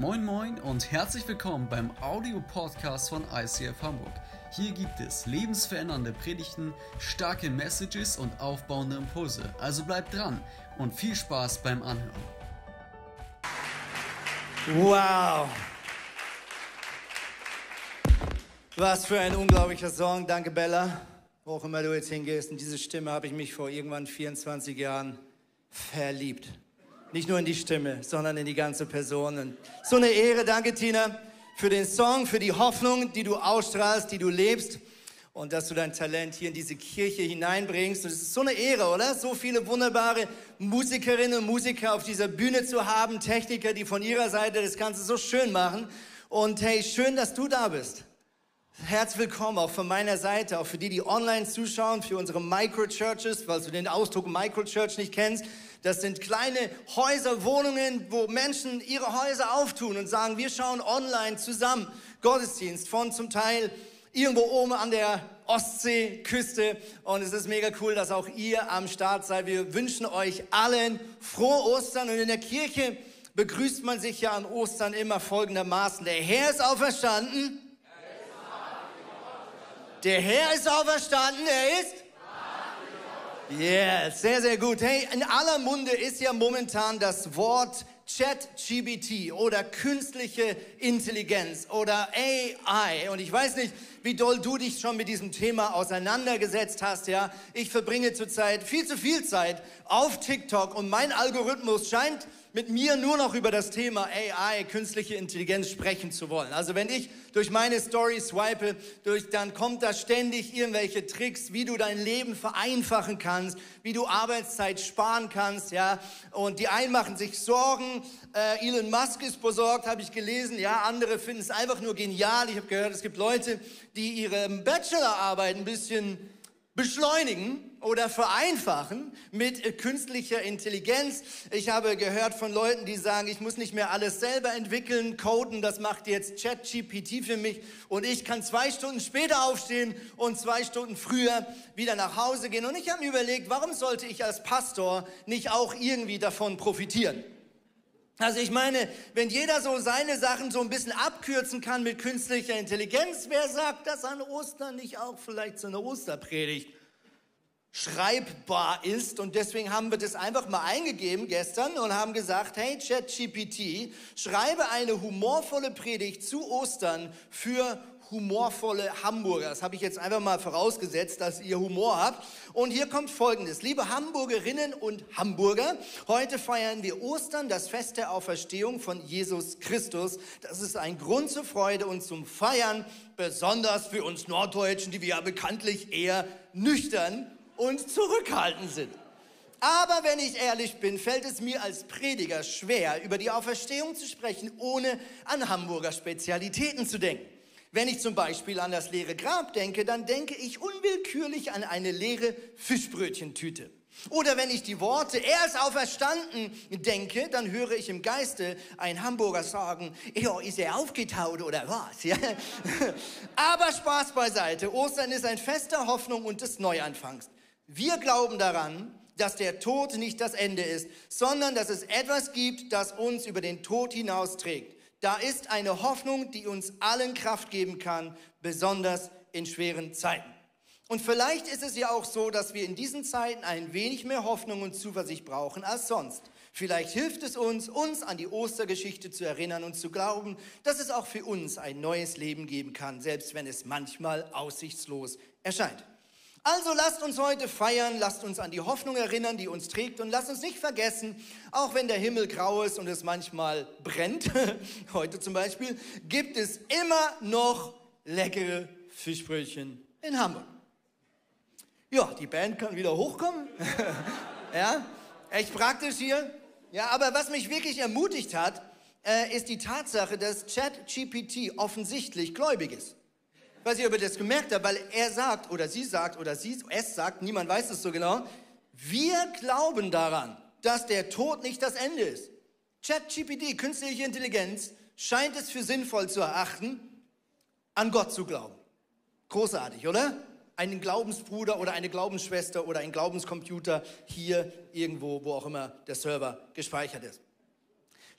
Moin Moin und herzlich willkommen beim Audio-Podcast von ICF Hamburg. Hier gibt es lebensverändernde Predigten, starke Messages und aufbauende Impulse. Also bleibt dran und viel Spaß beim Anhören. Wow! Was für ein unglaublicher Song. Danke, Bella. Wo auch immer du jetzt hingehst. In diese Stimme habe ich mich vor irgendwann 24 Jahren verliebt. Nicht nur in die Stimme, sondern in die ganze Person. Und so eine Ehre. Danke, Tina, für den Song, für die Hoffnung, die du ausstrahlst, die du lebst und dass du dein Talent hier in diese Kirche hineinbringst. Und es ist so eine Ehre, oder? So viele wunderbare Musikerinnen und Musiker auf dieser Bühne zu haben, Techniker, die von ihrer Seite das Ganze so schön machen. Und hey, schön, dass du da bist. Herzlich willkommen auch von meiner Seite, auch für die, die online zuschauen, für unsere Microchurches, falls du den Ausdruck Microchurch nicht kennst. Das sind kleine Häuser, Wohnungen, wo Menschen ihre Häuser auftun und sagen, wir schauen online zusammen Gottesdienst von zum Teil irgendwo oben an der Ostseeküste. Und es ist mega cool, dass auch ihr am Start seid. Wir wünschen euch allen frohe Ostern. Und in der Kirche begrüßt man sich ja an Ostern immer folgendermaßen. Der Herr ist auferstanden. Der Herr ist auferstanden. Er ist Yeah, sehr, sehr gut. Hey, in aller Munde ist ja momentan das Wort ChatGPT oder künstliche Intelligenz oder AI. Und ich weiß nicht, wie doll du dich schon mit diesem Thema auseinandergesetzt hast, ja. Ich verbringe zurzeit viel zu viel Zeit auf TikTok und mein Algorithmus scheint mit mir nur noch über das Thema AI, künstliche Intelligenz sprechen zu wollen. Also wenn ich durch meine Story swipe, durch, dann kommt da ständig irgendwelche Tricks, wie du dein Leben vereinfachen kannst, wie du Arbeitszeit sparen kannst, ja. Und die einen machen sich Sorgen, äh, Elon Musk ist besorgt, habe ich gelesen, ja. Andere finden es einfach nur genial. Ich habe gehört, es gibt Leute, die ihre Bachelorarbeit ein bisschen beschleunigen oder vereinfachen mit künstlicher Intelligenz. Ich habe gehört von Leuten, die sagen, ich muss nicht mehr alles selber entwickeln, coden, das macht jetzt ChatGPT für mich und ich kann zwei Stunden später aufstehen und zwei Stunden früher wieder nach Hause gehen. Und ich habe mir überlegt, warum sollte ich als Pastor nicht auch irgendwie davon profitieren? Also ich meine, wenn jeder so seine Sachen so ein bisschen abkürzen kann mit künstlicher Intelligenz, wer sagt, dass an Ostern nicht auch vielleicht so eine Osterpredigt schreibbar ist? Und deswegen haben wir das einfach mal eingegeben gestern und haben gesagt, hey ChatGPT, schreibe eine humorvolle Predigt zu Ostern für humorvolle Hamburger. Das habe ich jetzt einfach mal vorausgesetzt, dass ihr Humor habt. Und hier kommt Folgendes. Liebe Hamburgerinnen und Hamburger, heute feiern wir Ostern, das Fest der Auferstehung von Jesus Christus. Das ist ein Grund zur Freude und zum Feiern, besonders für uns Norddeutschen, die wir ja bekanntlich eher nüchtern und zurückhaltend sind. Aber wenn ich ehrlich bin, fällt es mir als Prediger schwer, über die Auferstehung zu sprechen, ohne an Hamburger Spezialitäten zu denken. Wenn ich zum Beispiel an das leere Grab denke, dann denke ich unwillkürlich an eine leere Fischbrötchentüte. Oder wenn ich die Worte, er ist auferstanden, denke, dann höre ich im Geiste einen Hamburger sagen, ja, ist er aufgetaut oder was? Ja? Aber Spaß beiseite, Ostern ist ein Fest der Hoffnung und des Neuanfangs. Wir glauben daran, dass der Tod nicht das Ende ist, sondern dass es etwas gibt, das uns über den Tod hinausträgt. Da ist eine Hoffnung, die uns allen Kraft geben kann, besonders in schweren Zeiten. Und vielleicht ist es ja auch so, dass wir in diesen Zeiten ein wenig mehr Hoffnung und Zuversicht brauchen als sonst. Vielleicht hilft es uns, uns an die Ostergeschichte zu erinnern und zu glauben, dass es auch für uns ein neues Leben geben kann, selbst wenn es manchmal aussichtslos erscheint. Also lasst uns heute feiern, lasst uns an die Hoffnung erinnern, die uns trägt und lasst uns nicht vergessen, auch wenn der Himmel grau ist und es manchmal brennt, heute zum Beispiel, gibt es immer noch leckere Fischbrötchen in Hamburg. Ja, die Band kann wieder hochkommen. ja, echt praktisch hier. Ja, aber was mich wirklich ermutigt hat, äh, ist die Tatsache, dass ChatGPT offensichtlich gläubig ist weiß nicht, ob ihr das gemerkt habt, weil er sagt oder sie sagt oder sie es sagt, niemand weiß es so genau, wir glauben daran, dass der Tod nicht das Ende ist. ChatGPT, künstliche Intelligenz, scheint es für sinnvoll zu erachten, an Gott zu glauben. Großartig, oder? Einen Glaubensbruder oder eine Glaubensschwester oder ein Glaubenscomputer hier irgendwo, wo auch immer der Server gespeichert ist.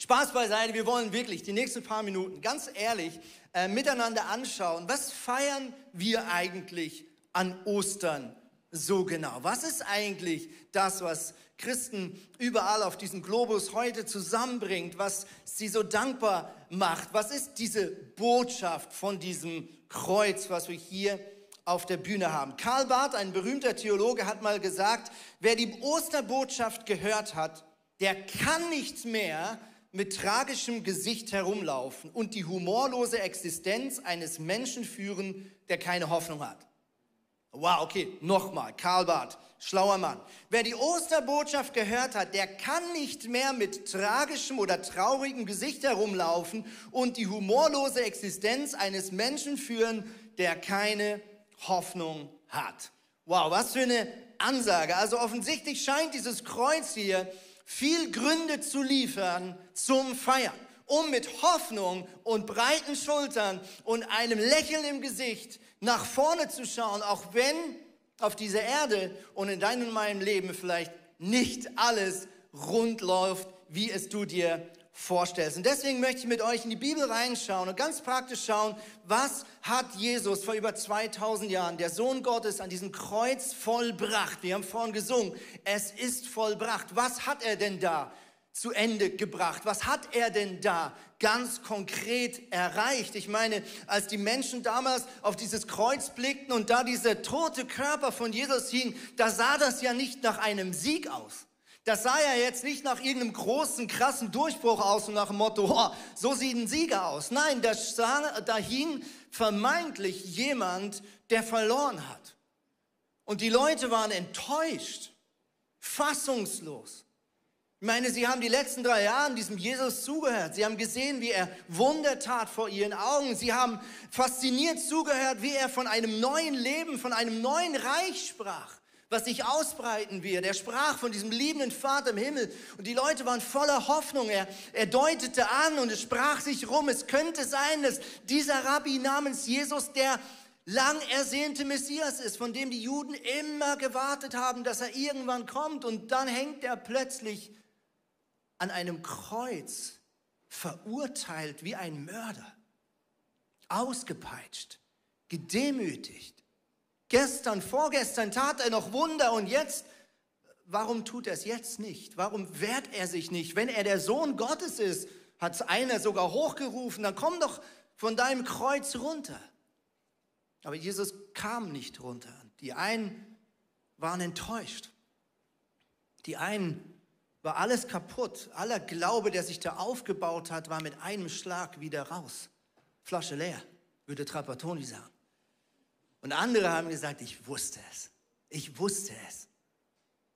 Spaß beiseite, wir wollen wirklich die nächsten paar Minuten ganz ehrlich äh, miteinander anschauen, was feiern wir eigentlich an Ostern so genau? Was ist eigentlich das, was Christen überall auf diesem Globus heute zusammenbringt, was sie so dankbar macht? Was ist diese Botschaft von diesem Kreuz, was wir hier auf der Bühne haben? Karl Barth, ein berühmter Theologe, hat mal gesagt, wer die Osterbotschaft gehört hat, der kann nicht mehr mit tragischem Gesicht herumlaufen und die humorlose Existenz eines Menschen führen, der keine Hoffnung hat. Wow, okay, nochmal, Karl Barth, schlauer Mann. Wer die Osterbotschaft gehört hat, der kann nicht mehr mit tragischem oder traurigem Gesicht herumlaufen und die humorlose Existenz eines Menschen führen, der keine Hoffnung hat. Wow, was für eine Ansage. Also offensichtlich scheint dieses Kreuz hier viel Gründe zu liefern zum Feiern, um mit Hoffnung und breiten Schultern und einem Lächeln im Gesicht nach vorne zu schauen, auch wenn auf dieser Erde und in deinem und meinem Leben vielleicht nicht alles rund läuft, wie es du dir vorstellst. Und deswegen möchte ich mit euch in die Bibel reinschauen und ganz praktisch schauen, was hat Jesus vor über 2000 Jahren, der Sohn Gottes, an diesem Kreuz vollbracht. Wir haben vorhin gesungen, es ist vollbracht. Was hat er denn da zu Ende gebracht? Was hat er denn da ganz konkret erreicht? Ich meine, als die Menschen damals auf dieses Kreuz blickten und da dieser tote Körper von Jesus hing, da sah das ja nicht nach einem Sieg aus. Das sah ja jetzt nicht nach irgendeinem großen, krassen Durchbruch aus und nach dem Motto, oh, so sieht ein Sieger aus. Nein, da, sah, da hing vermeintlich jemand, der verloren hat. Und die Leute waren enttäuscht, fassungslos. Ich meine, sie haben die letzten drei Jahre diesem Jesus zugehört. Sie haben gesehen, wie er Wunder tat vor ihren Augen. Sie haben fasziniert zugehört, wie er von einem neuen Leben, von einem neuen Reich sprach, was sich ausbreiten wird. Er sprach von diesem liebenden Vater im Himmel und die Leute waren voller Hoffnung. Er, er deutete an und es sprach sich rum. Es könnte sein, dass dieser Rabbi namens Jesus der lang ersehnte Messias ist, von dem die Juden immer gewartet haben, dass er irgendwann kommt und dann hängt er plötzlich an einem Kreuz verurteilt wie ein Mörder, ausgepeitscht, gedemütigt. Gestern, vorgestern tat er noch Wunder und jetzt, warum tut er es jetzt nicht? Warum wehrt er sich nicht? Wenn er der Sohn Gottes ist, hat es einer sogar hochgerufen, dann komm doch von deinem Kreuz runter. Aber Jesus kam nicht runter. Die einen waren enttäuscht. Die einen war alles kaputt. Aller Glaube, der sich da aufgebaut hat, war mit einem Schlag wieder raus. Flasche leer, würde Trapattoni sagen. Und andere haben gesagt, ich wusste es. Ich wusste es.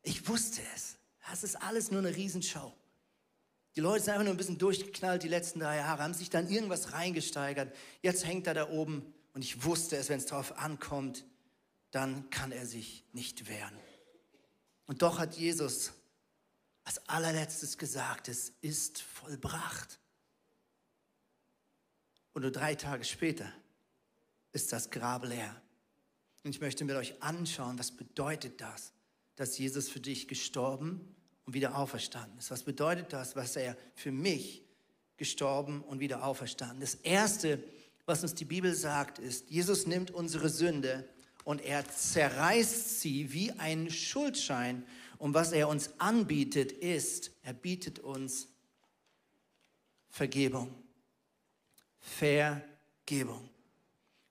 Ich wusste es. Das ist alles nur eine Riesenschau. Die Leute sind einfach nur ein bisschen durchgeknallt die letzten drei Jahre, haben sich dann irgendwas reingesteigert. Jetzt hängt er da oben und ich wusste es, wenn es darauf ankommt, dann kann er sich nicht wehren. Und doch hat Jesus als allerletztes gesagt, es ist vollbracht. Und nur drei Tage später ist das Grab leer. Und ich möchte mit euch anschauen, was bedeutet das, dass Jesus für dich gestorben und wieder auferstanden ist. Was bedeutet das, was er für mich gestorben und wieder auferstanden ist. Das Erste, was uns die Bibel sagt, ist, Jesus nimmt unsere Sünde und er zerreißt sie wie ein Schuldschein und was er uns anbietet, ist, er bietet uns Vergebung. Vergebung.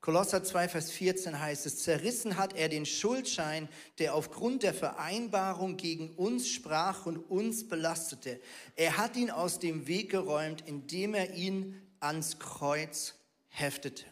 Kolosser 2, Vers 14 heißt es, zerrissen hat er den Schuldschein, der aufgrund der Vereinbarung gegen uns sprach und uns belastete. Er hat ihn aus dem Weg geräumt, indem er ihn ans Kreuz heftete.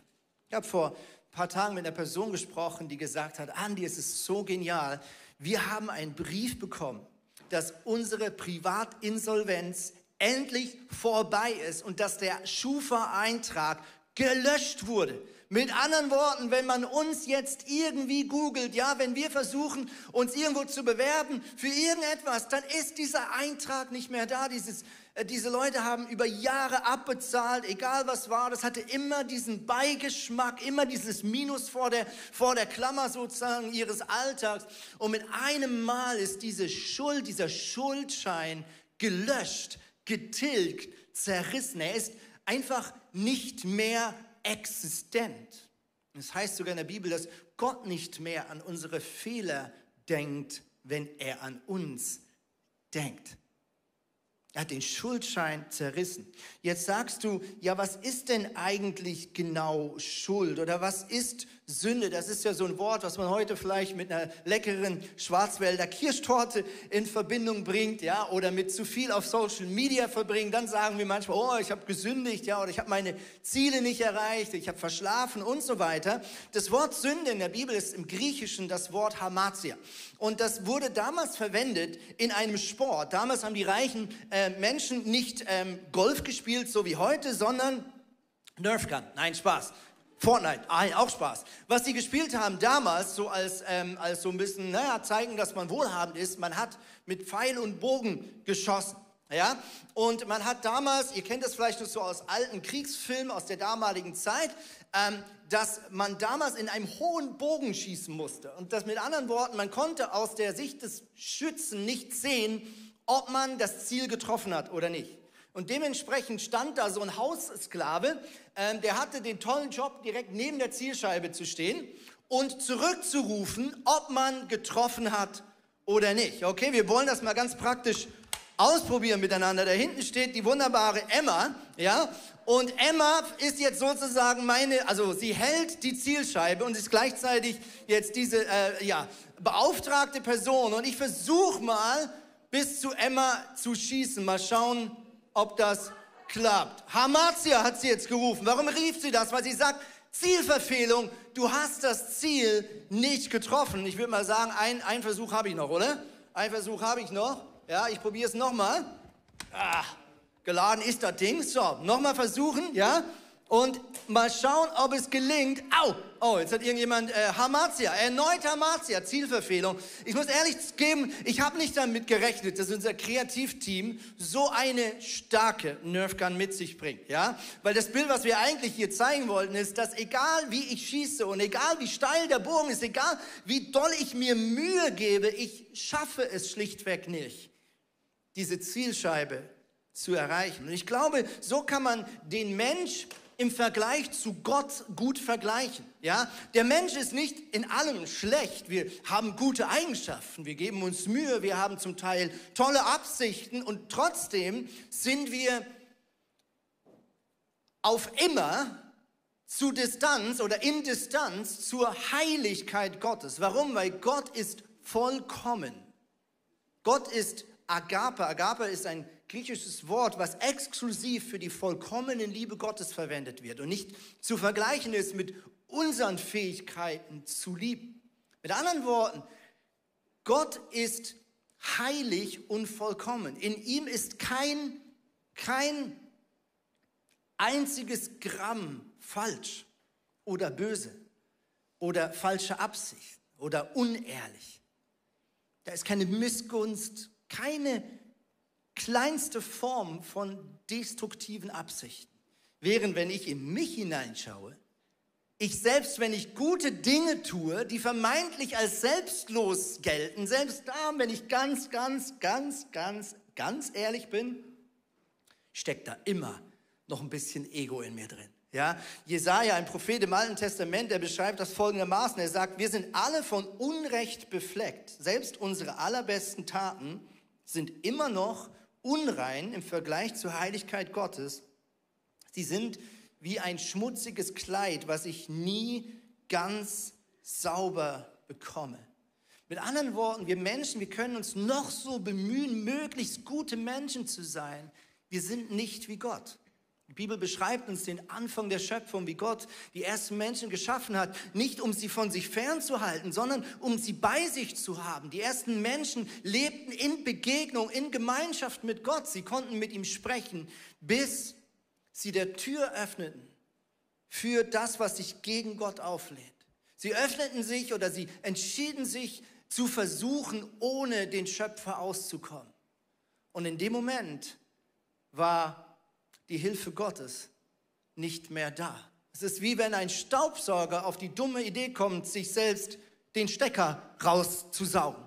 Ich habe vor ein paar Tagen mit einer Person gesprochen, die gesagt hat, Andi, es ist so genial, wir haben einen Brief bekommen, dass unsere Privatinsolvenz endlich vorbei ist und dass der Schufa-Eintrag gelöscht wurde. Mit anderen Worten, wenn man uns jetzt irgendwie googelt, ja, wenn wir versuchen, uns irgendwo zu bewerben für irgendetwas, dann ist dieser Eintrag nicht mehr da, dieses äh, diese Leute haben über Jahre abbezahlt, egal was war, das hatte immer diesen Beigeschmack, immer dieses Minus vor der, vor der Klammer sozusagen ihres Alltags. Und mit einem Mal ist diese Schuld, dieser Schuldschein gelöscht, getilgt, zerrissen. Er ist einfach nicht mehr existent. Es heißt sogar in der Bibel, dass Gott nicht mehr an unsere Fehler denkt, wenn er an uns denkt. Er hat den Schuldschein zerrissen. Jetzt sagst du, ja, was ist denn eigentlich genau Schuld oder was ist Sünde? Das ist ja so ein Wort, was man heute vielleicht mit einer leckeren Schwarzwälder Kirschtorte in Verbindung bringt, ja, oder mit zu viel auf Social Media verbringen. Dann sagen wir manchmal, oh, ich habe gesündigt, ja, oder ich habe meine Ziele nicht erreicht, ich habe verschlafen und so weiter. Das Wort Sünde in der Bibel ist im Griechischen das Wort Hamatia. Und das wurde damals verwendet in einem Sport. Damals haben die reichen äh, Menschen nicht ähm, Golf gespielt, so wie heute, sondern Nerfgun. Nein, Spaß. Fortnite, auch Spaß. Was sie gespielt haben damals, so als, ähm, als so ein bisschen, naja, zeigen, dass man wohlhabend ist, man hat mit Pfeil und Bogen geschossen. Ja? Und man hat damals, ihr kennt das vielleicht noch so aus alten Kriegsfilmen aus der damaligen Zeit, ähm, dass man damals in einem hohen Bogen schießen musste. Und das mit anderen Worten, man konnte aus der Sicht des Schützen nicht sehen, ob man das Ziel getroffen hat oder nicht. Und dementsprechend stand da so ein Haussklave, ähm, der hatte den tollen Job, direkt neben der Zielscheibe zu stehen und zurückzurufen, ob man getroffen hat oder nicht. Okay, wir wollen das mal ganz praktisch ausprobieren miteinander. Da hinten steht die wunderbare Emma, ja, und Emma ist jetzt sozusagen meine, also sie hält die Zielscheibe und ist gleichzeitig jetzt diese, äh, ja, beauftragte Person. Und ich versuche mal, bis zu Emma zu schießen. Mal schauen, ob das klappt. Hamazia hat sie jetzt gerufen. Warum rief sie das? Weil sie sagt, Zielverfehlung, du hast das Ziel nicht getroffen. Ich würde mal sagen, ein, ein Versuch habe ich noch, oder? Ein Versuch habe ich noch. Ja, ich probiere es nochmal. Ah, Geladen ist das Ding. So, nochmal versuchen, ja? Und mal schauen, ob es gelingt. Au! Oh, jetzt hat irgendjemand äh, Hamazia, erneut Hamazia, Zielverfehlung. Ich muss ehrlich geben, ich habe nicht damit gerechnet, dass unser Kreativteam so eine starke Nerfgun mit sich bringt, ja? Weil das Bild, was wir eigentlich hier zeigen wollten, ist, dass egal wie ich schieße und egal wie steil der Bogen ist, egal wie doll ich mir Mühe gebe, ich schaffe es schlichtweg nicht, diese Zielscheibe zu erreichen. Und ich glaube, so kann man den Mensch im Vergleich zu Gott gut vergleichen. Ja, der Mensch ist nicht in allem schlecht. Wir haben gute Eigenschaften, wir geben uns Mühe, wir haben zum Teil tolle Absichten und trotzdem sind wir auf immer zu Distanz oder in Distanz zur Heiligkeit Gottes. Warum? Weil Gott ist vollkommen. Gott ist Agape. Agape ist ein griechisches Wort, was exklusiv für die vollkommene Liebe Gottes verwendet wird und nicht zu vergleichen ist mit unseren Fähigkeiten zu lieben. Mit anderen Worten, Gott ist heilig und vollkommen. In ihm ist kein, kein einziges Gramm falsch oder böse oder falsche Absicht oder unehrlich. Da ist keine Missgunst, keine kleinste Form von destruktiven Absichten. Während wenn ich in mich hineinschaue, ich selbst, wenn ich gute Dinge tue, die vermeintlich als selbstlos gelten, selbst da, wenn ich ganz, ganz, ganz, ganz, ganz ehrlich bin, steckt da immer noch ein bisschen Ego in mir drin. Ja, Jesaja, ein Prophet im Alten Testament, der beschreibt das folgendermaßen. Er sagt, wir sind alle von Unrecht befleckt. Selbst unsere allerbesten Taten sind immer noch unrein im Vergleich zur Heiligkeit Gottes. Sie sind wie ein schmutziges Kleid, was ich nie ganz sauber bekomme. Mit anderen Worten, wir Menschen, wir können uns noch so bemühen, möglichst gute Menschen zu sein. Wir sind nicht wie Gott. Die Bibel beschreibt uns den Anfang der Schöpfung, wie Gott die ersten Menschen geschaffen hat, nicht um sie von sich fernzuhalten, sondern um sie bei sich zu haben. Die ersten Menschen lebten in Begegnung, in Gemeinschaft mit Gott. Sie konnten mit ihm sprechen, bis sie der Tür öffneten für das, was sich gegen Gott auflehnt. Sie öffneten sich oder sie entschieden sich zu versuchen, ohne den Schöpfer auszukommen. Und in dem Moment war die Hilfe Gottes nicht mehr da. Es ist wie wenn ein Staubsauger auf die dumme Idee kommt, sich selbst den Stecker rauszusaugen.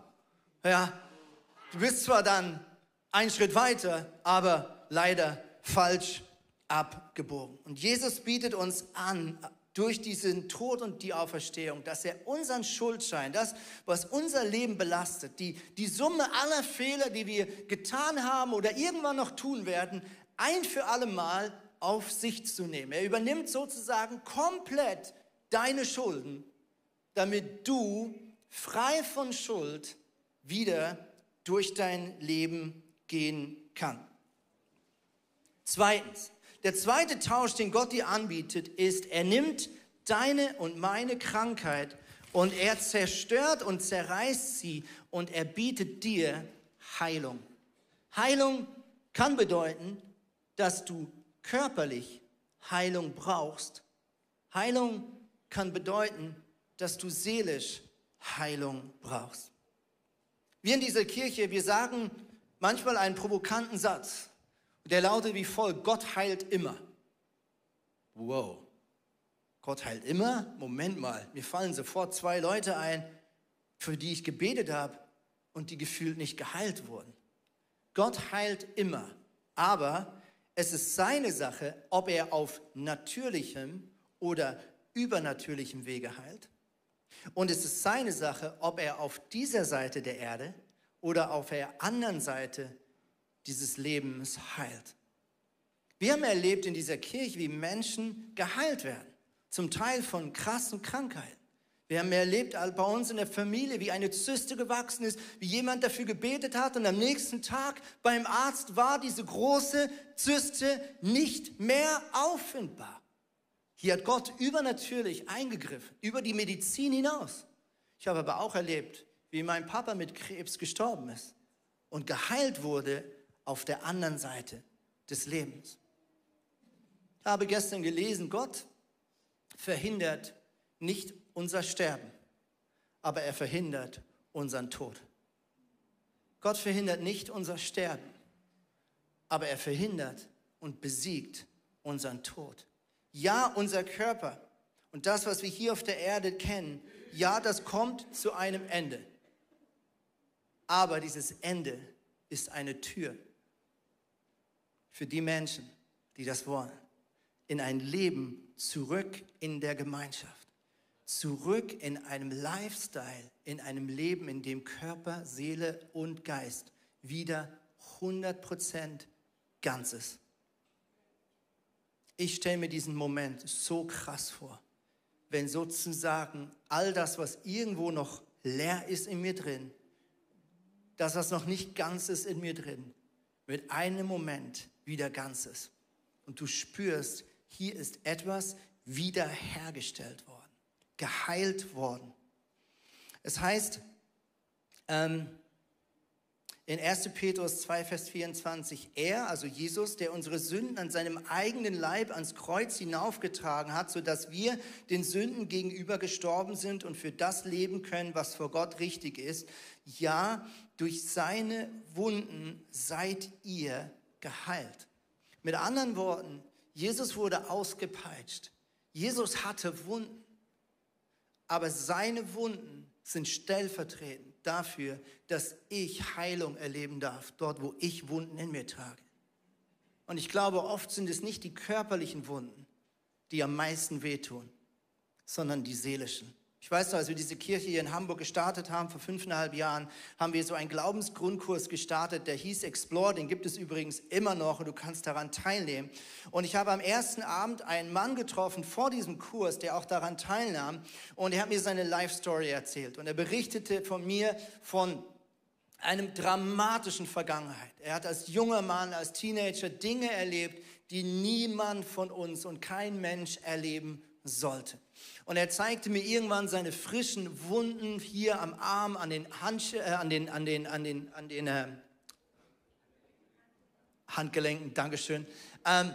Ja, du bist zwar dann einen Schritt weiter, aber leider falsch abgebogen. Und Jesus bietet uns an, durch diesen Tod und die Auferstehung, dass er unseren Schuldschein, das, was unser Leben belastet, die, die Summe aller Fehler, die wir getan haben oder irgendwann noch tun werden, ein für alle Mal auf sich zu nehmen. Er übernimmt sozusagen komplett deine Schulden, damit du frei von Schuld wieder durch dein Leben gehen kann. Zweitens, der zweite Tausch, den Gott dir anbietet, ist, er nimmt deine und meine Krankheit und er zerstört und zerreißt sie und er bietet dir Heilung. Heilung kann bedeuten, dass du körperlich Heilung brauchst. Heilung kann bedeuten, dass du seelisch Heilung brauchst. Wir in dieser Kirche, wir sagen manchmal einen provokanten Satz. Der lautet wie folgt, Gott heilt immer. Wow. Gott heilt immer? Moment mal, mir fallen sofort zwei Leute ein, für die ich gebetet habe und die gefühlt nicht geheilt wurden. Gott heilt immer, aber es ist seine Sache, ob er auf natürlichem oder übernatürlichem Wege heilt. Und es ist seine Sache, ob er auf dieser Seite der Erde oder auf der anderen Seite dieses Lebens heilt. Wir haben erlebt in dieser Kirche, wie Menschen geheilt werden, zum Teil von krassen Krankheiten. Wir haben erlebt bei uns in der Familie, wie eine Zyste gewachsen ist, wie jemand dafür gebetet hat und am nächsten Tag beim Arzt war diese große Zyste nicht mehr auffindbar. Hier hat Gott übernatürlich eingegriffen, über die Medizin hinaus. Ich habe aber auch erlebt, wie mein Papa mit Krebs gestorben ist und geheilt wurde auf der anderen Seite des Lebens. Ich habe gestern gelesen, Gott verhindert nicht unser Sterben, aber er verhindert unseren Tod. Gott verhindert nicht unser Sterben, aber er verhindert und besiegt unseren Tod. Ja, unser Körper und das, was wir hier auf der Erde kennen, ja, das kommt zu einem Ende. Aber dieses Ende ist eine Tür für die Menschen, die das wollen, in ein Leben zurück in der Gemeinschaft, zurück in einem Lifestyle, in einem Leben, in dem Körper, Seele und Geist wieder 100% Ganzes. Ich stelle mir diesen Moment so krass vor, wenn sozusagen all das, was irgendwo noch leer ist in mir drin, das, was noch nicht ganz ist in mir drin, mit einem Moment wieder ganz ist. Und du spürst, hier ist etwas wiederhergestellt worden, geheilt worden. Es heißt ähm, in 1. Petrus 2, Vers 24, er, also Jesus, der unsere Sünden an seinem eigenen Leib ans Kreuz hinaufgetragen hat, sodass wir den Sünden gegenüber gestorben sind und für das leben können, was vor Gott richtig ist. Ja, durch seine Wunden seid ihr geheilt. Mit anderen Worten, Jesus wurde ausgepeitscht. Jesus hatte Wunden, aber seine Wunden sind stellvertretend dafür, dass ich Heilung erleben darf, dort wo ich Wunden in mir trage. Und ich glaube, oft sind es nicht die körperlichen Wunden, die am meisten wehtun, sondern die seelischen. Ich weiß noch, als wir diese Kirche hier in Hamburg gestartet haben, vor fünfeinhalb Jahren, haben wir so einen Glaubensgrundkurs gestartet, der hieß Explore, den gibt es übrigens immer noch und du kannst daran teilnehmen. Und ich habe am ersten Abend einen Mann getroffen vor diesem Kurs, der auch daran teilnahm und er hat mir seine Life Story erzählt und er berichtete von mir von einem dramatischen Vergangenheit. Er hat als junger Mann, als Teenager Dinge erlebt, die niemand von uns und kein Mensch erleben sollte. Und er zeigte mir irgendwann seine frischen Wunden hier am Arm, an den, Handsch äh, an den, an den, an den, an den äh, Handgelenken, Dankeschön. Ähm,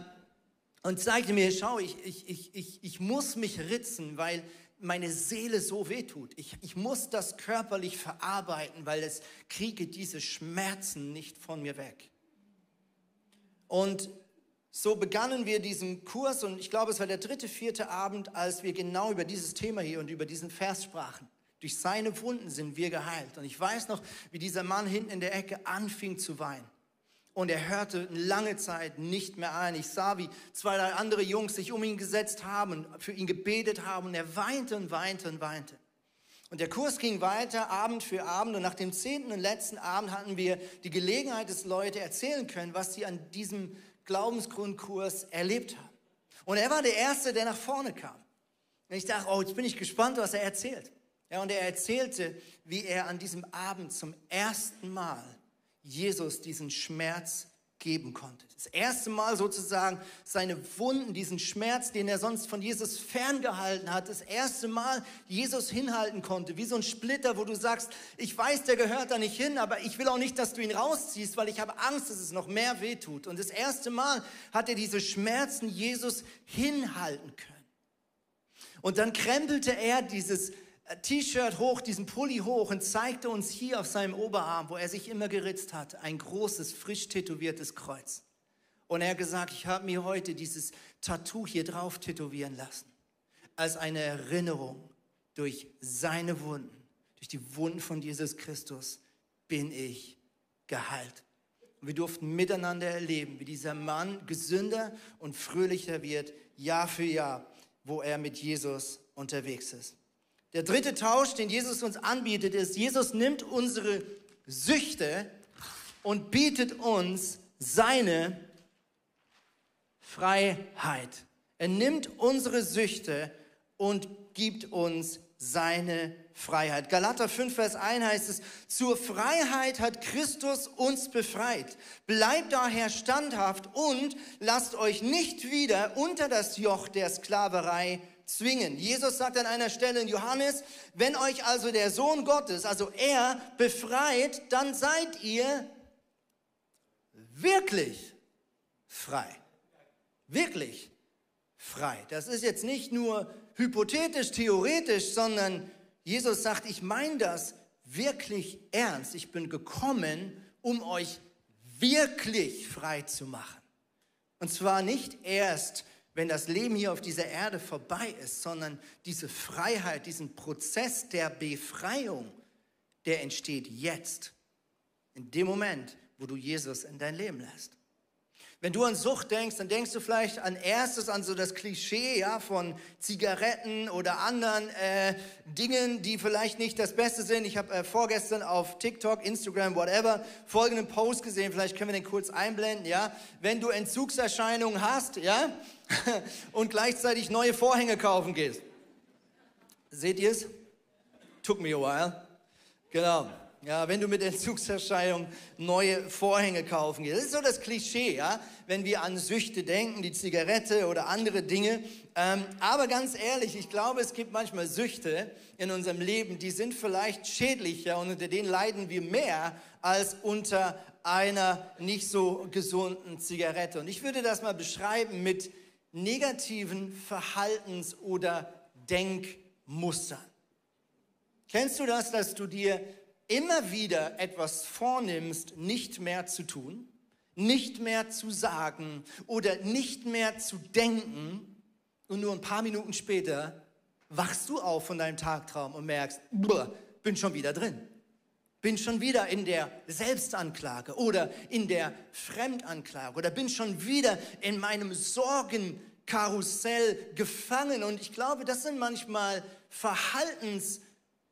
und zeigte mir, schau, ich, ich, ich, ich, ich muss mich ritzen, weil meine Seele so wehtut. Ich, ich muss das körperlich verarbeiten, weil es kriege diese Schmerzen nicht von mir weg. Und so begannen wir diesen Kurs und ich glaube, es war der dritte, vierte Abend, als wir genau über dieses Thema hier und über diesen Vers sprachen. Durch seine Wunden sind wir geheilt. Und ich weiß noch, wie dieser Mann hinten in der Ecke anfing zu weinen. Und er hörte lange Zeit nicht mehr ein. Ich sah, wie zwei, drei andere Jungs sich um ihn gesetzt haben und für ihn gebetet haben. Und er weinte und weinte und weinte. Und der Kurs ging weiter, Abend für Abend. Und nach dem zehnten und letzten Abend hatten wir die Gelegenheit, dass Leute erzählen können, was sie an diesem Glaubensgrundkurs erlebt haben. Und er war der Erste, der nach vorne kam. Und ich dachte, oh, jetzt bin ich gespannt, was er erzählt. Ja, und er erzählte, wie er an diesem Abend zum ersten Mal Jesus diesen Schmerz geben konnte. Das erste Mal sozusagen seine Wunden, diesen Schmerz, den er sonst von Jesus ferngehalten hat, das erste Mal Jesus hinhalten konnte, wie so ein Splitter, wo du sagst, ich weiß, der gehört da nicht hin, aber ich will auch nicht, dass du ihn rausziehst, weil ich habe Angst, dass es noch mehr wehtut. Und das erste Mal hat er diese Schmerzen Jesus hinhalten können. Und dann krempelte er dieses T-Shirt hoch, diesen Pulli hoch und zeigte uns hier auf seinem Oberarm, wo er sich immer geritzt hat, ein großes, frisch tätowiertes Kreuz. Und er hat gesagt, ich habe mir heute dieses Tattoo hier drauf tätowieren lassen, als eine Erinnerung durch seine Wunden, durch die Wunden von Jesus Christus bin ich geheilt. Und wir durften miteinander erleben, wie dieser Mann gesünder und fröhlicher wird, Jahr für Jahr, wo er mit Jesus unterwegs ist. Der dritte Tausch, den Jesus uns anbietet, ist, Jesus nimmt unsere Süchte und bietet uns seine Freiheit. Er nimmt unsere Süchte und gibt uns seine Freiheit. Galater 5, Vers 1 heißt es, zur Freiheit hat Christus uns befreit. Bleibt daher standhaft und lasst euch nicht wieder unter das Joch der Sklaverei zwingen. Jesus sagt an einer Stelle in Johannes, wenn euch also der Sohn Gottes, also er, befreit, dann seid ihr wirklich frei. Wirklich frei. Das ist jetzt nicht nur hypothetisch, theoretisch, sondern Jesus sagt, ich meine das wirklich ernst. Ich bin gekommen, um euch wirklich frei zu machen. Und zwar nicht erst wenn das Leben hier auf dieser Erde vorbei ist, sondern diese Freiheit, diesen Prozess der Befreiung, der entsteht jetzt, in dem Moment, wo du Jesus in dein Leben lässt. Wenn du an Sucht denkst, dann denkst du vielleicht an erstes an so das Klischee ja, von Zigaretten oder anderen äh, Dingen, die vielleicht nicht das Beste sind. Ich habe äh, vorgestern auf TikTok, Instagram, whatever, folgenden Post gesehen. Vielleicht können wir den kurz einblenden. Ja, wenn du Entzugserscheinungen hast, ja, und gleichzeitig neue Vorhänge kaufen gehst. Seht ihr es? Took me a while. Genau. Ja, wenn du mit Entzugserscheinung neue Vorhänge kaufen gehst. Das ist so das Klischee, ja, wenn wir an Süchte denken, die Zigarette oder andere Dinge. Ähm, aber ganz ehrlich, ich glaube, es gibt manchmal Süchte in unserem Leben, die sind vielleicht schädlicher und unter denen leiden wir mehr als unter einer nicht so gesunden Zigarette. Und ich würde das mal beschreiben mit negativen Verhaltens- oder Denkmustern. Kennst du das, dass du dir immer wieder etwas vornimmst, nicht mehr zu tun, nicht mehr zu sagen oder nicht mehr zu denken und nur ein paar Minuten später wachst du auf von deinem Tagtraum und merkst, bin schon wieder drin. Bin schon wieder in der Selbstanklage oder in der Fremdanklage oder bin schon wieder in meinem Sorgenkarussell gefangen. Und ich glaube, das sind manchmal Verhaltens-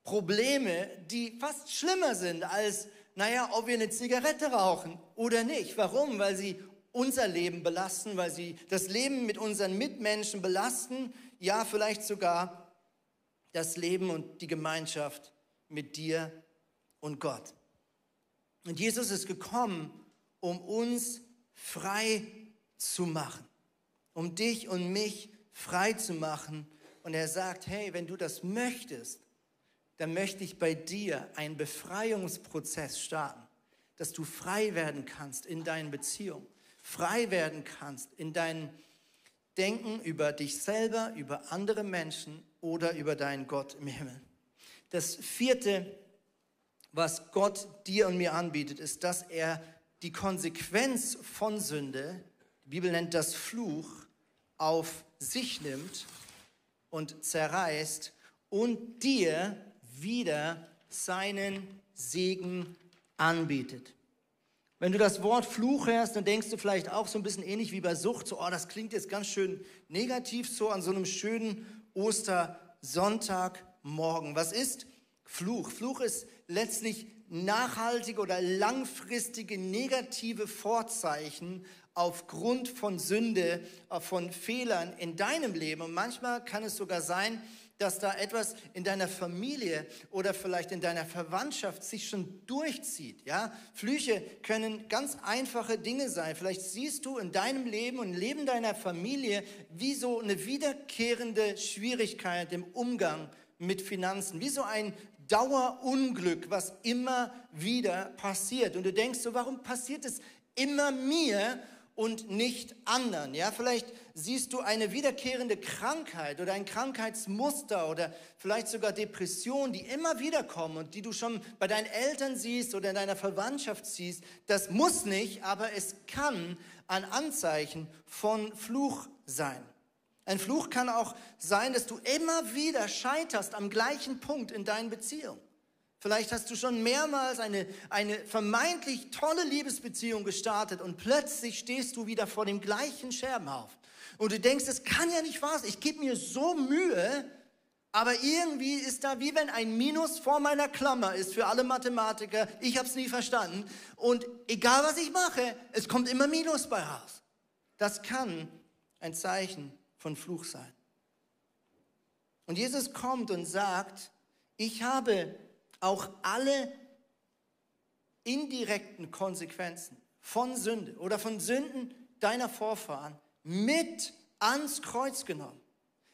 Probleme, die fast schlimmer sind als, naja, ob wir eine Zigarette rauchen oder nicht. Warum? Weil sie unser Leben belasten, weil sie das Leben mit unseren Mitmenschen belasten, ja, vielleicht sogar das Leben und die Gemeinschaft mit dir und Gott. Und Jesus ist gekommen, um uns frei zu machen, um dich und mich frei zu machen. Und er sagt, hey, wenn du das möchtest, dann möchte ich bei dir einen Befreiungsprozess starten, dass du frei werden kannst in deinen Beziehungen, frei werden kannst in deinem Denken über dich selber, über andere Menschen oder über deinen Gott im Himmel. Das vierte, was Gott dir und mir anbietet, ist, dass er die Konsequenz von Sünde, die Bibel nennt das Fluch, auf sich nimmt und zerreißt und dir wieder seinen Segen anbietet. Wenn du das Wort Fluch hörst, dann denkst du vielleicht auch so ein bisschen ähnlich wie bei Sucht, so, oh, das klingt jetzt ganz schön negativ, so an so einem schönen Ostersonntagmorgen. Was ist Fluch? Fluch ist letztlich nachhaltige oder langfristige negative Vorzeichen aufgrund von Sünde, äh, von Fehlern in deinem Leben. Und manchmal kann es sogar sein, dass da etwas in deiner Familie oder vielleicht in deiner Verwandtschaft sich schon durchzieht. Ja? Flüche können ganz einfache Dinge sein. Vielleicht siehst du in deinem Leben und im Leben deiner Familie wie so eine wiederkehrende Schwierigkeit im Umgang mit Finanzen, wie so ein Dauerunglück, was immer wieder passiert. Und du denkst so, warum passiert es immer mir und nicht anderen? Ja, vielleicht siehst du eine wiederkehrende Krankheit oder ein Krankheitsmuster oder vielleicht sogar Depressionen, die immer wieder kommen und die du schon bei deinen Eltern siehst oder in deiner Verwandtschaft siehst. Das muss nicht, aber es kann ein Anzeichen von Fluch sein. Ein Fluch kann auch sein, dass du immer wieder scheiterst am gleichen Punkt in deinen Beziehungen. Vielleicht hast du schon mehrmals eine, eine vermeintlich tolle Liebesbeziehung gestartet und plötzlich stehst du wieder vor dem gleichen Scherbenhaufen. Und du denkst, das kann ja nicht wahr sein. Ich gebe mir so Mühe, aber irgendwie ist da wie wenn ein Minus vor meiner Klammer ist für alle Mathematiker. Ich habe es nie verstanden. Und egal was ich mache, es kommt immer Minus bei raus. Das kann ein Zeichen von Fluch sein. Und Jesus kommt und sagt, ich habe auch alle indirekten Konsequenzen von Sünde oder von Sünden deiner Vorfahren mit ans Kreuz genommen.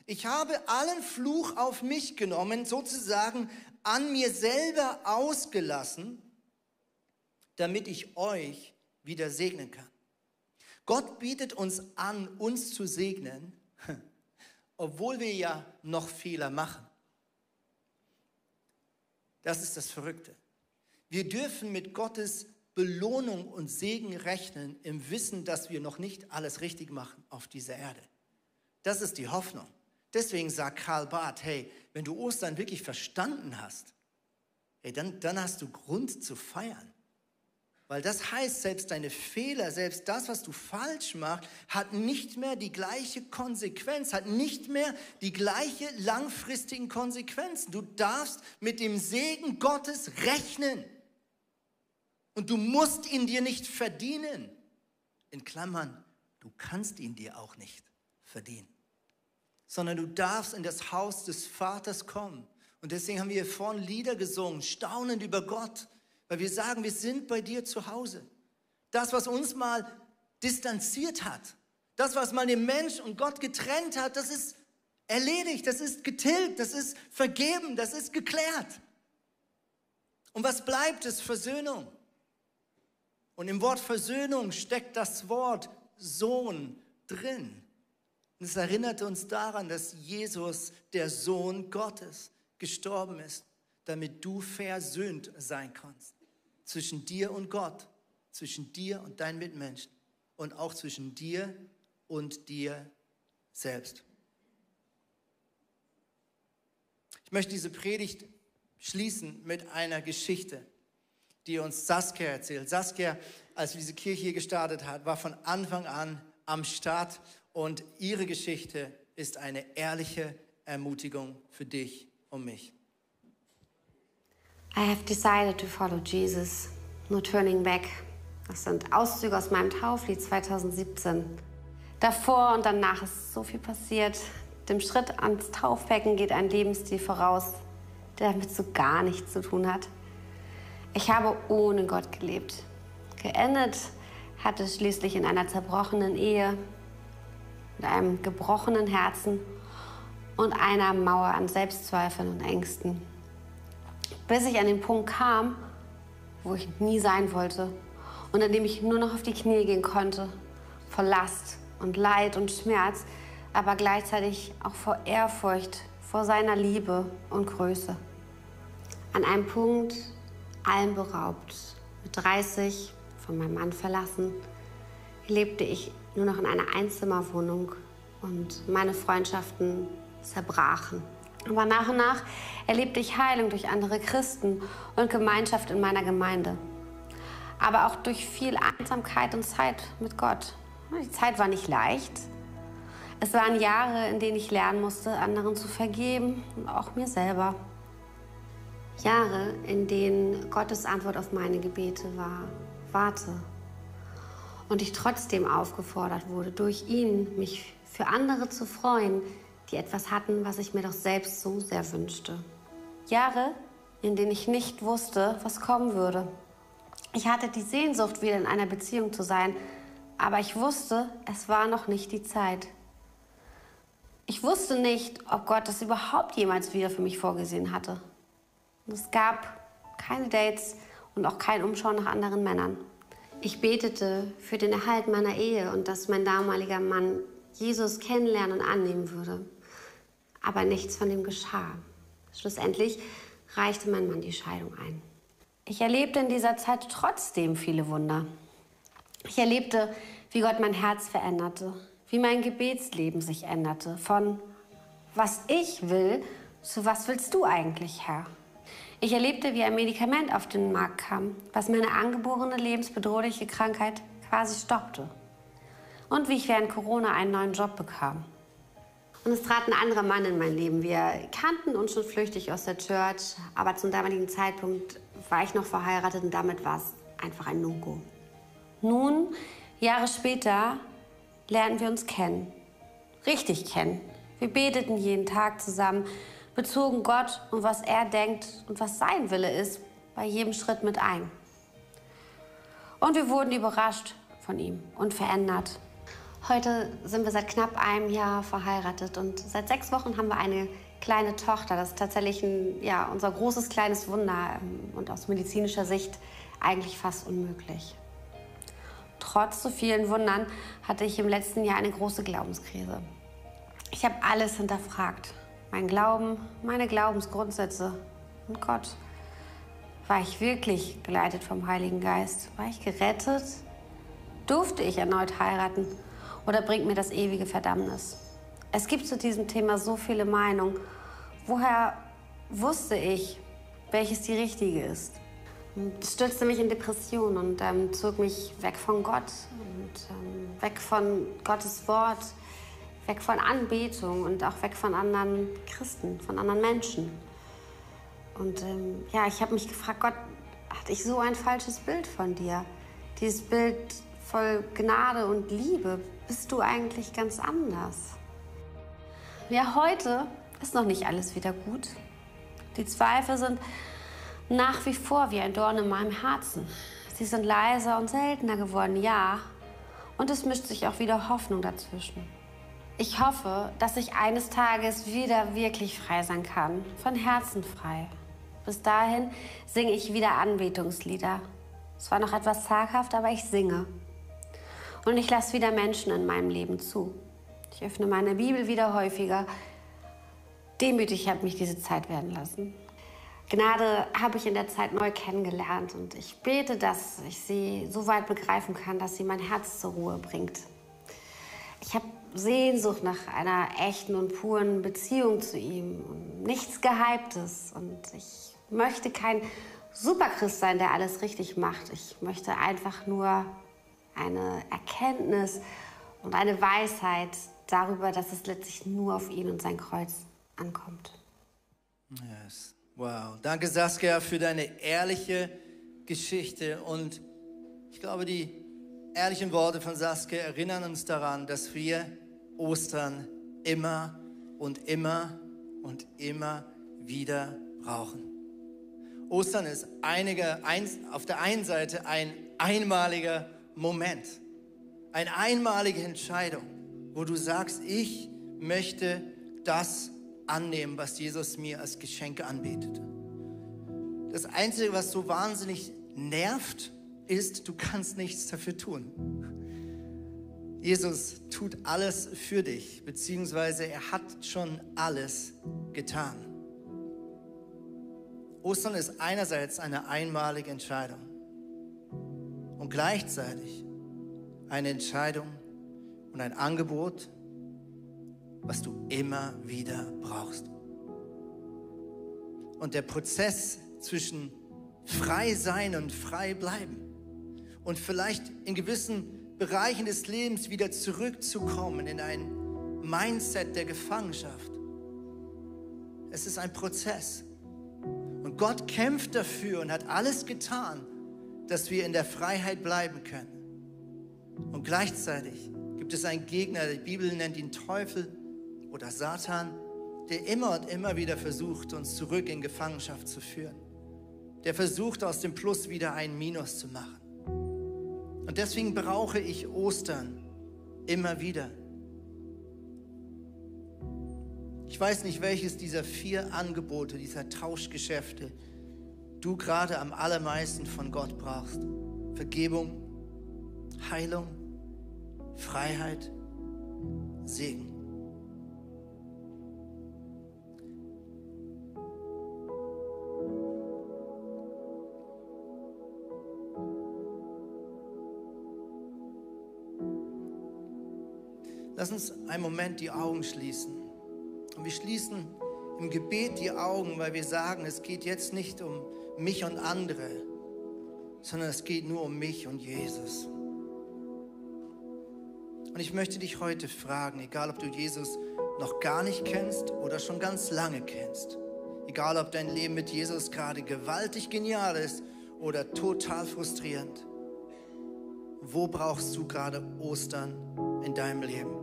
Ich habe allen Fluch auf mich genommen, sozusagen an mir selber ausgelassen, damit ich euch wieder segnen kann. Gott bietet uns an, uns zu segnen, obwohl wir ja noch Fehler machen. Das ist das Verrückte. Wir dürfen mit Gottes Belohnung und Segen rechnen im Wissen, dass wir noch nicht alles richtig machen auf dieser Erde. Das ist die Hoffnung. Deswegen sagt Karl Barth, hey, wenn du Ostern wirklich verstanden hast, hey, dann, dann hast du Grund zu feiern. Weil das heißt, selbst deine Fehler, selbst das, was du falsch machst, hat nicht mehr die gleiche Konsequenz, hat nicht mehr die gleiche langfristigen Konsequenzen. Du darfst mit dem Segen Gottes rechnen. Und du musst ihn dir nicht verdienen. In Klammern, du kannst ihn dir auch nicht verdienen. Sondern du darfst in das Haus des Vaters kommen. Und deswegen haben wir hier vorne Lieder gesungen, staunend über Gott weil wir sagen, wir sind bei dir zu Hause. Das, was uns mal distanziert hat, das, was mal den Mensch und Gott getrennt hat, das ist erledigt, das ist getilgt, das ist vergeben, das ist geklärt. Und was bleibt, ist Versöhnung. Und im Wort Versöhnung steckt das Wort Sohn drin. Und es erinnert uns daran, dass Jesus, der Sohn Gottes, gestorben ist, damit du versöhnt sein kannst zwischen dir und Gott, zwischen dir und deinen Mitmenschen und auch zwischen dir und dir selbst. Ich möchte diese Predigt schließen mit einer Geschichte, die uns Saskia erzählt. Saskia, als wir diese Kirche hier gestartet hat, war von Anfang an am Start und ihre Geschichte ist eine ehrliche Ermutigung für dich und mich. I have decided to follow Jesus, no turning back. Das sind Auszüge aus meinem Tauflied 2017. Davor und danach ist so viel passiert. Dem Schritt ans Taufbecken geht ein Lebensstil voraus, der damit so gar nichts zu tun hat. Ich habe ohne Gott gelebt. Geendet hat es schließlich in einer zerbrochenen Ehe, mit einem gebrochenen Herzen und einer Mauer an Selbstzweifeln und Ängsten bis ich an den Punkt kam, wo ich nie sein wollte und an dem ich nur noch auf die Knie gehen konnte, vor Last und Leid und Schmerz, aber gleichzeitig auch vor Ehrfurcht vor seiner Liebe und Größe. An einem Punkt allem beraubt, mit 30 von meinem Mann verlassen, lebte ich nur noch in einer Einzimmerwohnung und meine Freundschaften zerbrachen. Aber nach und nach erlebte ich Heilung durch andere Christen und Gemeinschaft in meiner Gemeinde. aber auch durch viel Einsamkeit und Zeit mit Gott. Die Zeit war nicht leicht. Es waren Jahre, in denen ich lernen musste, anderen zu vergeben und auch mir selber. Jahre, in denen Gottes Antwort auf meine Gebete war, warte. Und ich trotzdem aufgefordert wurde, durch ihn mich für andere zu freuen, die etwas hatten, was ich mir doch selbst so sehr wünschte. Jahre, in denen ich nicht wusste, was kommen würde. Ich hatte die Sehnsucht, wieder in einer Beziehung zu sein, aber ich wusste, es war noch nicht die Zeit. Ich wusste nicht, ob Gott das überhaupt jemals wieder für mich vorgesehen hatte. Es gab keine Dates und auch kein Umschauen nach anderen Männern. Ich betete für den Erhalt meiner Ehe und dass mein damaliger Mann Jesus kennenlernen und annehmen würde. Aber nichts von dem geschah. Schlussendlich reichte mein Mann die Scheidung ein. Ich erlebte in dieser Zeit trotzdem viele Wunder. Ich erlebte, wie Gott mein Herz veränderte, wie mein Gebetsleben sich änderte, von was ich will zu was willst du eigentlich, Herr? Ich erlebte, wie ein Medikament auf den Markt kam, was meine angeborene lebensbedrohliche Krankheit quasi stoppte. Und wie ich während Corona einen neuen Job bekam. Und es trat ein anderer Mann in mein Leben. Wir kannten uns schon flüchtig aus der Church, aber zum damaligen Zeitpunkt war ich noch verheiratet und damit war es einfach ein No-Go. Nun, Jahre später, lernten wir uns kennen. Richtig kennen. Wir beteten jeden Tag zusammen, bezogen Gott und was er denkt und was sein Wille ist, bei jedem Schritt mit ein. Und wir wurden überrascht von ihm und verändert. Heute sind wir seit knapp einem Jahr verheiratet und seit sechs Wochen haben wir eine kleine Tochter. Das ist tatsächlich ein, ja, unser großes kleines Wunder ähm, und aus medizinischer Sicht eigentlich fast unmöglich. Trotz so vielen Wundern hatte ich im letzten Jahr eine große Glaubenskrise. Ich habe alles hinterfragt. Mein Glauben, meine Glaubensgrundsätze und Gott. War ich wirklich geleitet vom Heiligen Geist? War ich gerettet? Durfte ich erneut heiraten? Oder bringt mir das ewige Verdammnis? Es gibt zu diesem Thema so viele Meinungen. Woher wusste ich, welches die richtige ist? Das stürzte mich in Depression und ähm, zog mich weg von Gott und ähm, weg von Gottes Wort, weg von Anbetung und auch weg von anderen Christen, von anderen Menschen. Und ähm, ja, ich habe mich gefragt, Gott, hatte ich so ein falsches Bild von dir? Dieses Bild voll Gnade und Liebe, bist du eigentlich ganz anders? Ja, heute ist noch nicht alles wieder gut. Die Zweifel sind nach wie vor wie ein Dorn in meinem Herzen. Sie sind leiser und seltener geworden, ja. Und es mischt sich auch wieder Hoffnung dazwischen. Ich hoffe, dass ich eines Tages wieder wirklich frei sein kann, von Herzen frei. Bis dahin singe ich wieder Anbetungslieder. Es war noch etwas zaghaft, aber ich singe. Und ich lasse wieder Menschen in meinem Leben zu. Ich öffne meine Bibel wieder häufiger. Demütig hat mich diese Zeit werden lassen. Gnade habe ich in der Zeit neu kennengelernt und ich bete, dass ich sie so weit begreifen kann, dass sie mein Herz zur Ruhe bringt. Ich habe Sehnsucht nach einer echten und puren Beziehung zu ihm nichts Gehyptes. Und ich möchte kein Superchrist sein, der alles richtig macht. Ich möchte einfach nur eine Erkenntnis und eine Weisheit darüber, dass es letztlich nur auf ihn und sein Kreuz ankommt. Yes. Wow. Danke, Saskia, für deine ehrliche Geschichte. Und ich glaube, die ehrlichen Worte von Saskia erinnern uns daran, dass wir Ostern immer und immer und immer wieder brauchen. Ostern ist einige, auf der einen Seite ein einmaliger Moment, eine einmalige Entscheidung, wo du sagst, ich möchte das annehmen, was Jesus mir als Geschenke anbietet. Das Einzige, was so wahnsinnig nervt, ist, du kannst nichts dafür tun. Jesus tut alles für dich, beziehungsweise er hat schon alles getan. Ostern ist einerseits eine einmalige Entscheidung und gleichzeitig eine Entscheidung und ein Angebot, was du immer wieder brauchst. Und der Prozess zwischen frei sein und frei bleiben und vielleicht in gewissen Bereichen des Lebens wieder zurückzukommen in ein Mindset der Gefangenschaft. Es ist ein Prozess. Und Gott kämpft dafür und hat alles getan, dass wir in der Freiheit bleiben können. Und gleichzeitig gibt es einen Gegner, die Bibel nennt ihn Teufel oder Satan, der immer und immer wieder versucht, uns zurück in Gefangenschaft zu führen. Der versucht, aus dem Plus wieder ein Minus zu machen. Und deswegen brauche ich Ostern immer wieder. Ich weiß nicht, welches dieser vier Angebote, dieser Tauschgeschäfte du gerade am allermeisten von Gott brauchst. Vergebung, Heilung, Freiheit, Segen. Lass uns einen Moment die Augen schließen. Und wir schließen im Gebet die Augen, weil wir sagen, es geht jetzt nicht um mich und andere, sondern es geht nur um mich und Jesus. Und ich möchte dich heute fragen, egal ob du Jesus noch gar nicht kennst oder schon ganz lange kennst, egal ob dein Leben mit Jesus gerade gewaltig genial ist oder total frustrierend, wo brauchst du gerade Ostern in deinem Leben?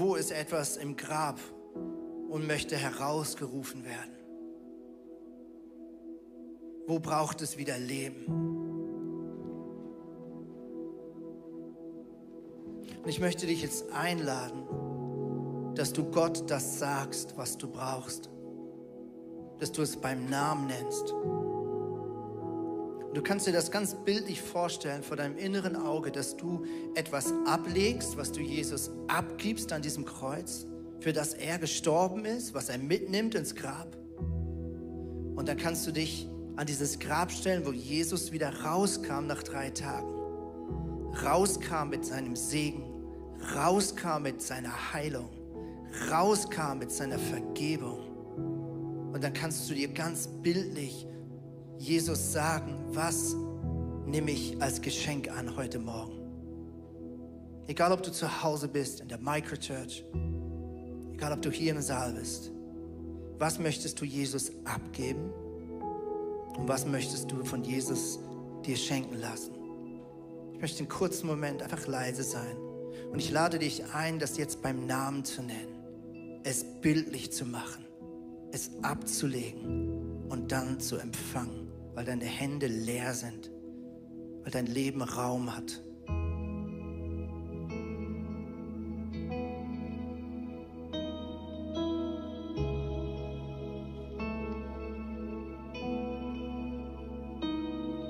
Wo ist etwas im Grab und möchte herausgerufen werden? Wo braucht es wieder Leben? Und ich möchte dich jetzt einladen, dass du Gott das sagst, was du brauchst. Dass du es beim Namen nennst. Du kannst dir das ganz bildlich vorstellen vor deinem inneren Auge, dass du etwas ablegst, was du Jesus abgibst an diesem Kreuz, für das er gestorben ist, was er mitnimmt ins Grab. Und dann kannst du dich an dieses Grab stellen, wo Jesus wieder rauskam nach drei Tagen. Rauskam mit seinem Segen, rauskam mit seiner Heilung, rauskam mit seiner Vergebung. Und dann kannst du dir ganz bildlich Jesus sagen, was nehme ich als Geschenk an heute Morgen? Egal, ob du zu Hause bist, in der Microchurch, egal, ob du hier im Saal bist, was möchtest du Jesus abgeben und was möchtest du von Jesus dir schenken lassen? Ich möchte einen kurzen Moment einfach leise sein und ich lade dich ein, das jetzt beim Namen zu nennen, es bildlich zu machen, es abzulegen und dann zu empfangen weil deine Hände leer sind, weil dein Leben Raum hat.